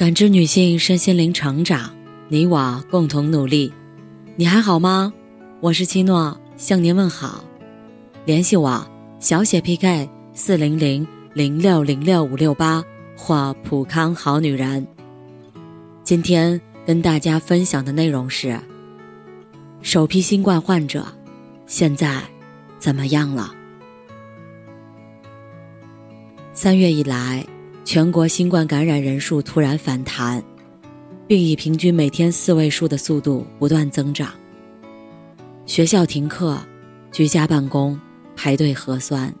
感知女性身心灵成长，你我共同努力。你还好吗？我是七诺，向您问好。联系我：小写 PK 四零零零六零六五六八或普康好女人。今天跟大家分享的内容是：首批新冠患者现在怎么样了？三月以来。全国新冠感染人数突然反弹，并以平均每天四位数的速度不断增长。学校停课，居家办公，排队核酸。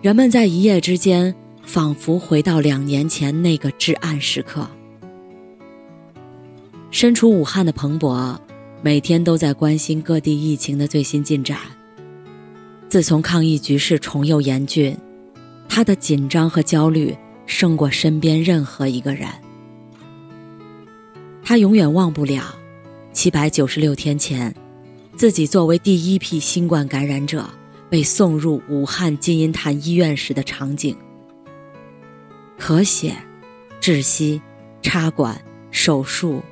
人们在一夜之间仿佛回到两年前那个至暗时刻。身处武汉的彭博，每天都在关心各地疫情的最新进展。自从抗疫局势重又严峻。他的紧张和焦虑胜过身边任何一个人。他永远忘不了七百九十六天前，自己作为第一批新冠感染者被送入武汉金银潭医院时的场景。咳血、窒息、插管、手术，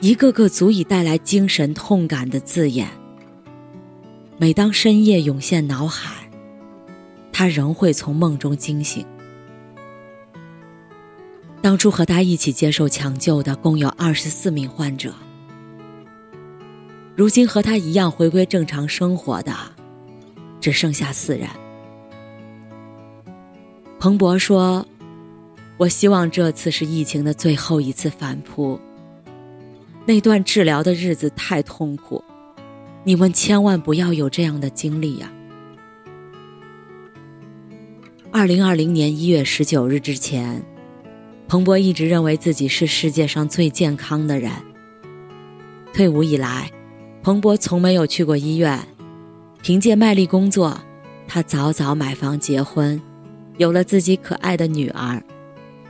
一个个足以带来精神痛感的字眼。每当深夜涌现脑海。他仍会从梦中惊醒。当初和他一起接受抢救的共有二十四名患者，如今和他一样回归正常生活的，只剩下四人。彭博说：“我希望这次是疫情的最后一次反扑。那段治疗的日子太痛苦，你们千万不要有这样的经历呀。”二零二零年一月十九日之前，彭博一直认为自己是世界上最健康的人。退伍以来，彭博从没有去过医院。凭借卖力工作，他早早买房结婚，有了自己可爱的女儿，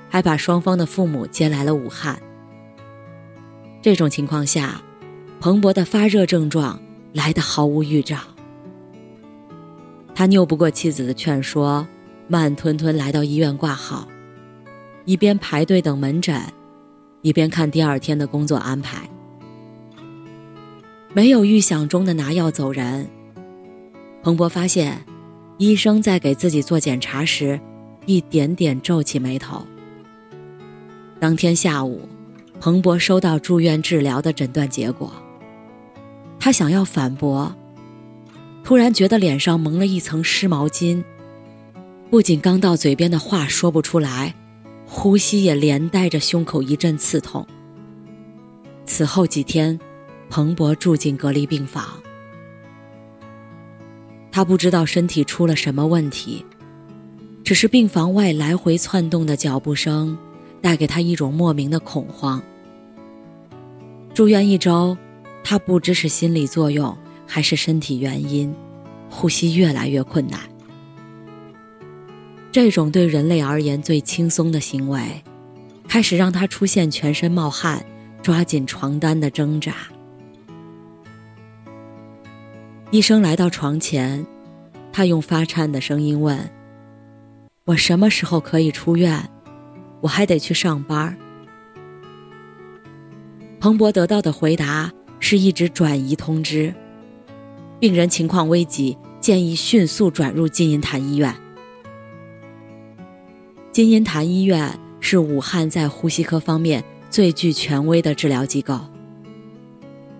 还把双方的父母接来了武汉。这种情况下，彭博的发热症状来得毫无预兆。他拗不过妻子的劝说。慢吞吞来到医院挂号，一边排队等门诊，一边看第二天的工作安排。没有预想中的拿药走人。彭博发现，医生在给自己做检查时，一点点皱起眉头。当天下午，彭博收到住院治疗的诊断结果。他想要反驳，突然觉得脸上蒙了一层湿毛巾。不仅刚到嘴边的话说不出来，呼吸也连带着胸口一阵刺痛。此后几天，彭博住进隔离病房。他不知道身体出了什么问题，只是病房外来回窜动的脚步声，带给他一种莫名的恐慌。住院一周，他不知是心理作用还是身体原因，呼吸越来越困难。这种对人类而言最轻松的行为，开始让他出现全身冒汗、抓紧床单的挣扎。医生来到床前，他用发颤的声音问：“我什么时候可以出院？我还得去上班。”彭博得到的回答是一纸转移通知：病人情况危急，建议迅速转入金银潭医院。金银潭医院是武汉在呼吸科方面最具权威的治疗机构。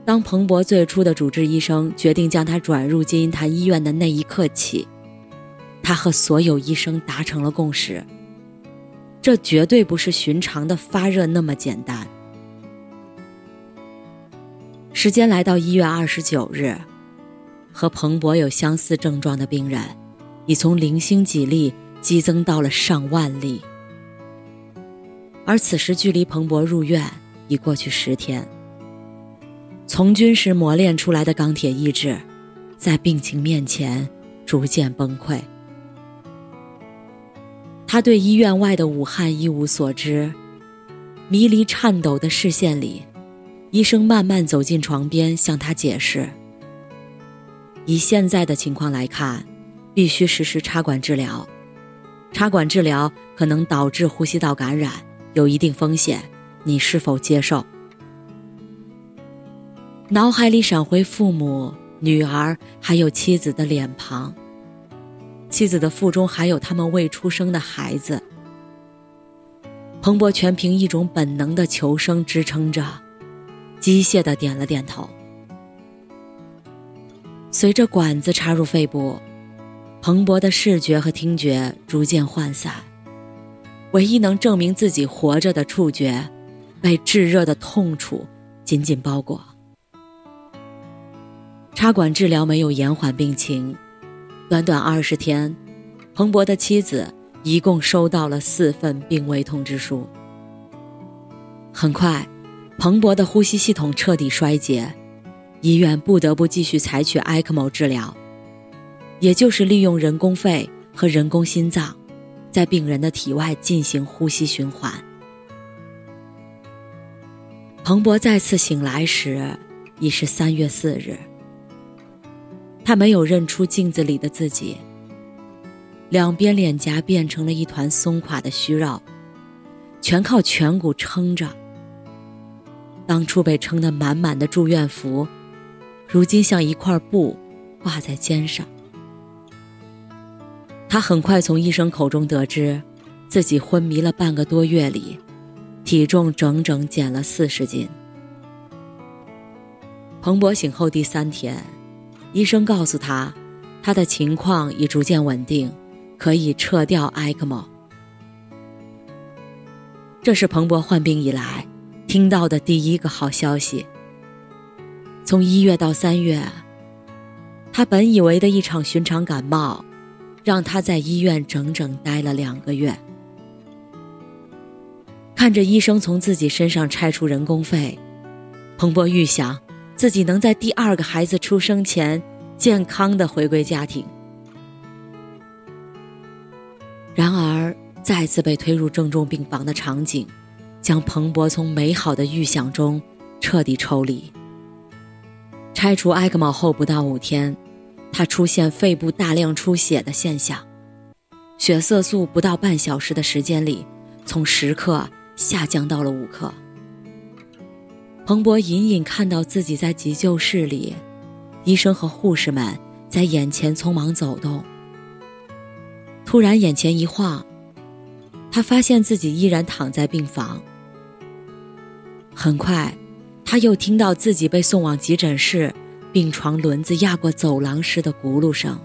当彭博最初的主治医生决定将他转入金银潭医院的那一刻起，他和所有医生达成了共识：这绝对不是寻常的发热那么简单。时间来到一月二十九日，和彭博有相似症状的病人已从零星几例。激增到了上万例，而此时距离彭博入院已过去十天。从军时磨练出来的钢铁意志，在病情面前逐渐崩溃。他对医院外的武汉一无所知，迷离颤抖的视线里，医生慢慢走进床边，向他解释：以现在的情况来看，必须实施插管治疗。插管治疗可能导致呼吸道感染，有一定风险，你是否接受？脑海里闪回父母、女儿还有妻子的脸庞，妻子的腹中还有他们未出生的孩子。彭博全凭一种本能的求生支撑着，机械的点了点头。随着管子插入肺部，彭博的视觉和听觉逐渐涣散，唯一能证明自己活着的触觉，被炙热的痛楚紧紧包裹。插管治疗没有延缓病情，短短二十天，彭博的妻子。一共收到了四份病危通知书。很快，彭博的呼吸系统彻底衰竭，医院不得不继续采取埃克莫治疗，也就是利用人工肺和人工心脏，在病人的体外进行呼吸循环。彭博再次醒来时，已是三月四日。他没有认出镜子里的自己。两边脸颊变成了一团松垮的虚肉，全靠颧骨撑着。当初被撑得满满的住院服，如今像一块布挂在肩上。他很快从医生口中得知，自己昏迷了半个多月里，体重整整减了四十斤。彭博醒后第三天，医生告诉他，他的情况已逐渐稳定。可以撤掉埃克莫。这是彭博患病以来听到的第一个好消息。从一月到三月，他本以为的一场寻常感冒，让他在医院整整待了两个月。看着医生从自己身上拆除人工肺，彭博预想自己能在第二个孩子出生前健康的回归家庭。然而，再次被推入重症病房的场景，将彭博从美好的预想中彻底抽离。拆除埃克莫后不到五天，他出现肺部大量出血的现象，血色素不到半小时的时间里，从十克下降到了五克。彭博隐隐看到自己在急救室里，医生和护士们在眼前匆忙走动。突然，眼前一晃，他发现自己依然躺在病房。很快，他又听到自己被送往急诊室，病床轮子压过走廊时的轱辘声。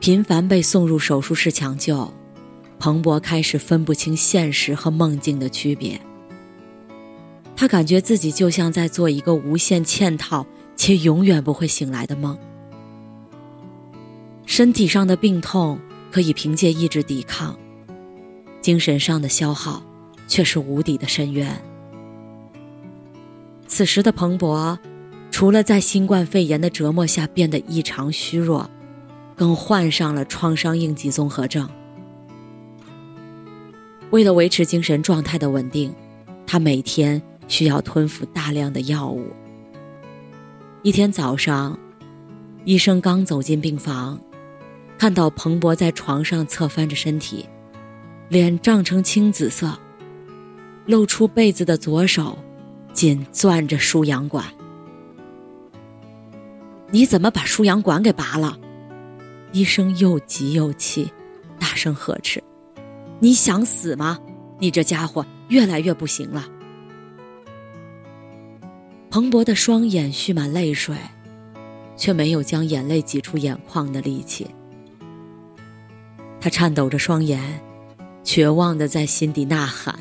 频繁被送入手术室抢救，彭博开始分不清现实和梦境的区别。他感觉自己就像在做一个无限嵌套且永远不会醒来的梦。身体上的病痛可以凭借意志抵抗，精神上的消耗却是无底的深渊。此时的彭博，除了在新冠肺炎的折磨下变得异常虚弱，更患上了创伤应激综合症。为了维持精神状态的稳定，他每天需要吞服大量的药物。一天早上，医生刚走进病房。看到彭博在床上侧翻着身体，脸涨成青紫色，露出被子的左手紧攥着输氧管。你怎么把输氧管给拔了？医生又急又气，大声呵斥：“你想死吗？你这家伙越来越不行了。”蓬勃的双眼蓄满泪水，却没有将眼泪挤出眼眶的力气。他颤抖着双眼，绝望的在心底呐喊：“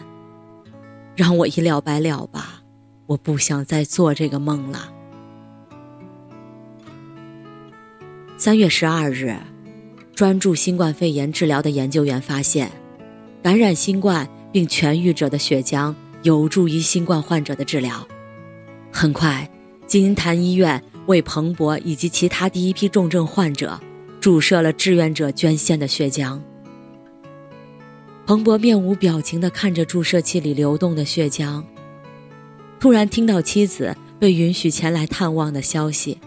让我一了百了吧！我不想再做这个梦了。”三月十二日，专注新冠肺炎治疗的研究员发现，感染新冠并痊愈者的血浆有助于新冠患者的治疗。很快，金银潭医院为彭博以及其他第一批重症患者。注射了志愿者捐献的血浆。彭博面无表情地看着注射器里流动的血浆，突然听到妻子被允许前来探望的消息，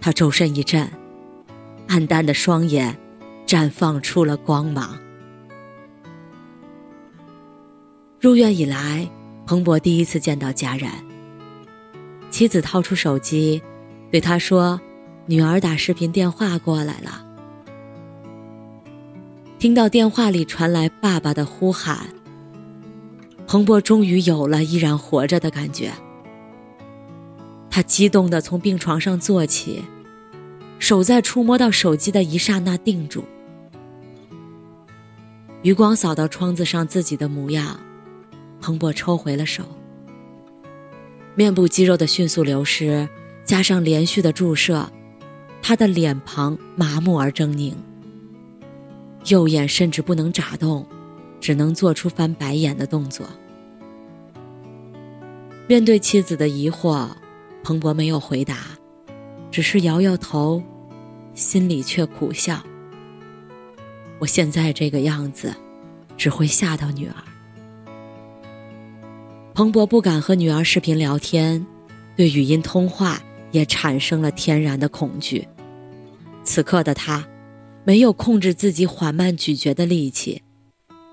他周身一震，暗淡的双眼绽放出了光芒。入院以来，彭博第一次见到家人。妻子掏出手机，对他说：“女儿打视频电话过来了。”听到电话里传来爸爸的呼喊，彭博终于有了依然活着的感觉。他激动地从病床上坐起，手在触摸到手机的一刹那定住。余光扫到窗子上自己的模样，彭博抽回了手。面部肌肉的迅速流失，加上连续的注射，他的脸庞麻木而狰狞，右眼甚至不能眨动，只能做出翻白眼的动作。面对妻子的疑惑。彭博没有回答，只是摇摇头，心里却苦笑。我现在这个样子，只会吓到女儿。彭博不敢和女儿视频聊天，对语音通话也产生了天然的恐惧。此刻的他，没有控制自己缓慢咀嚼的力气，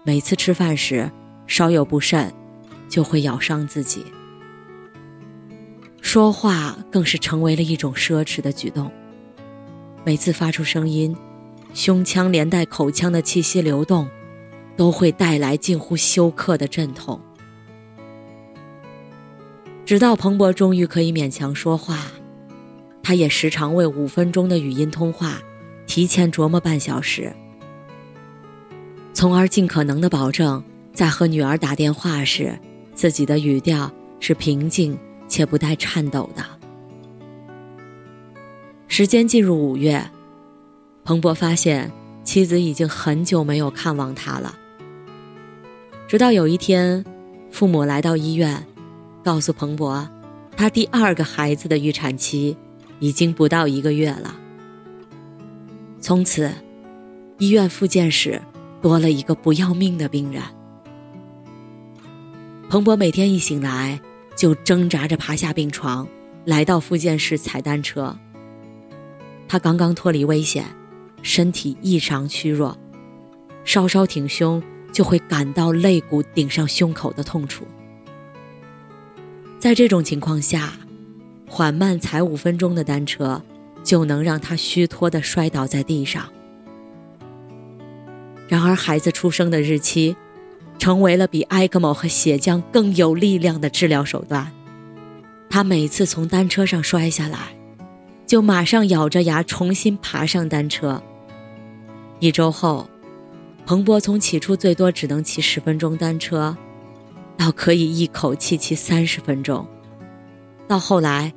每次吃饭时稍有不慎，就会咬伤自己。说话更是成为了一种奢侈的举动。每次发出声音，胸腔连带口腔的气息流动，都会带来近乎休克的阵痛。直到彭博终于可以勉强说话，他也时常为五分钟的语音通话提前琢磨半小时，从而尽可能的保证在和女儿打电话时，自己的语调是平静。且不带颤抖的。时间进入五月，彭博发现妻子已经很久没有看望他了。直到有一天，父母来到医院，告诉彭博，他第二个孩子的预产期已经不到一个月了。从此，医院复健室多了一个不要命的病人。彭博每天一醒来。就挣扎着爬下病床，来到复健室踩单车。他刚刚脱离危险，身体异常虚弱，稍稍挺胸就会感到肋骨顶上胸口的痛楚。在这种情况下，缓慢踩五分钟的单车，就能让他虚脱的摔倒在地上。然而，孩子出生的日期。成为了比埃克莫和血浆更有力量的治疗手段。他每次从单车上摔下来，就马上咬着牙重新爬上单车。一周后，彭博从起初最多只能骑十分钟单车，到可以一口气骑三十分钟。到后来，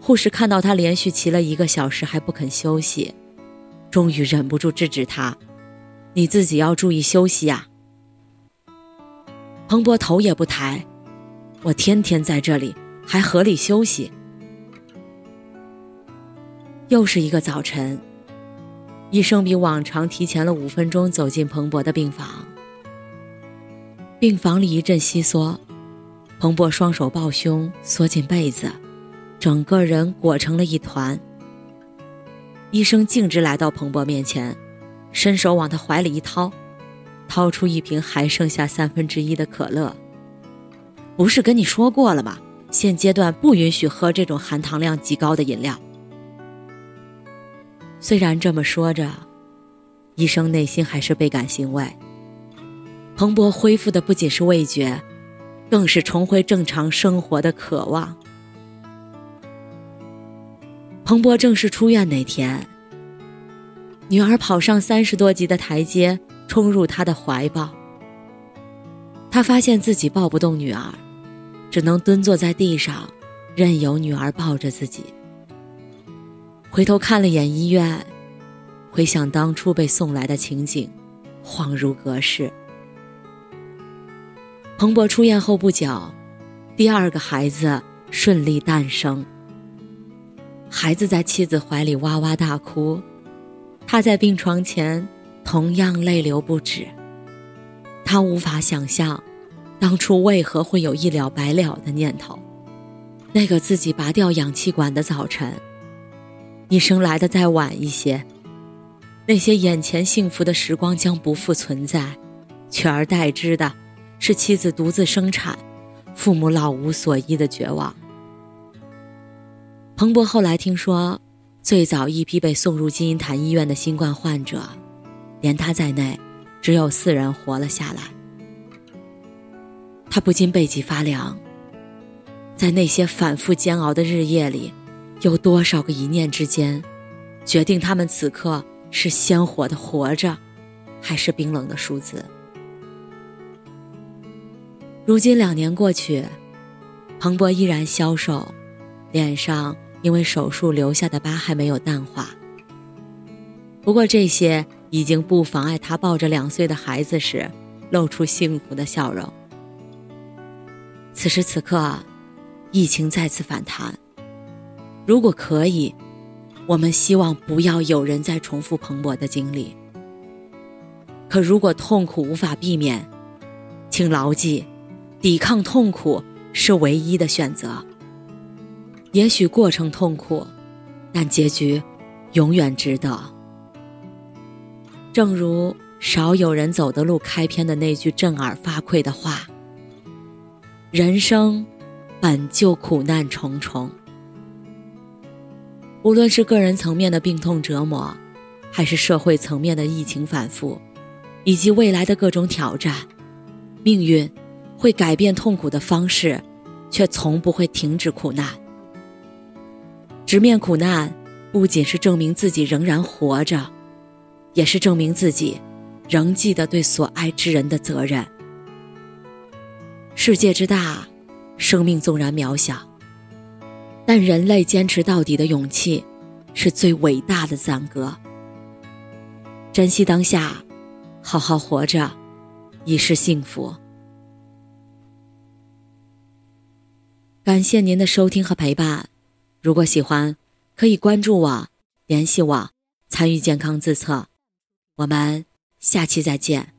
护士看到他连续骑了一个小时还不肯休息，终于忍不住制止他：“你自己要注意休息呀。”彭博头也不抬，我天天在这里，还合理休息。又是一个早晨，医生比往常提前了五分钟走进彭博的病房。病房里一阵窸窣，彭博双手抱胸，缩进被子，整个人裹成了一团。医生径直来到彭博面前，伸手往他怀里一掏。掏出一瓶还剩下三分之一的可乐。不是跟你说过了吗？现阶段不允许喝这种含糖量极高的饮料。虽然这么说着，医生内心还是倍感欣慰。彭博恢复的不仅是味觉，更是重回正常生活的渴望。彭博正式出院那天，女儿跑上三十多级的台阶。冲入他的怀抱，他发现自己抱不动女儿，只能蹲坐在地上，任由女儿抱着自己。回头看了眼医院，回想当初被送来的情景，恍如隔世。彭博出院后不久，第二个孩子顺利诞生。孩子在妻子怀里哇哇大哭，他在病床前。同样泪流不止。他无法想象，当初为何会有一了百了的念头。那个自己拔掉氧气管的早晨，医生来的再晚一些，那些眼前幸福的时光将不复存在，取而代之的，是妻子独自生产，父母老无所依的绝望。彭博后来听说，最早一批被送入金银潭医院的新冠患者，连他在内，只有四人活了下来。他不禁背脊发凉。在那些反复煎熬的日夜里，有多少个一念之间，决定他们此刻是鲜活的活着，还是冰冷的数字？如今两年过去，彭博依然消瘦，脸上因为手术留下的疤还没有淡化。不过这些已经不妨碍他抱着两岁的孩子时，露出幸福的笑容。此时此刻。疫情再次反弹。如果可以，我们希望不要有人再重复蓬勃的经历。可如果痛苦无法避免，请牢记，抵抗痛苦是唯一的选择。也许过程痛苦，但结局永远值得。正如少有人走的路开篇的那句震耳发聩的话：“人生。”本就苦难重重，无论是个人层面的病痛折磨，还是社会层面的疫情反复，以及未来的各种挑战，命运会改变痛苦的方式，却从不会停止苦难。直面苦难，不仅是证明自己仍然活着，也是证明自己仍记得对所爱之人的责任。世界之大。生命纵然渺小，但人类坚持到底的勇气，是最伟大的赞歌。珍惜当下，好好活着，已是幸福。感谢您的收听和陪伴。如果喜欢，可以关注我，联系我，参与健康自测。我们下期再见。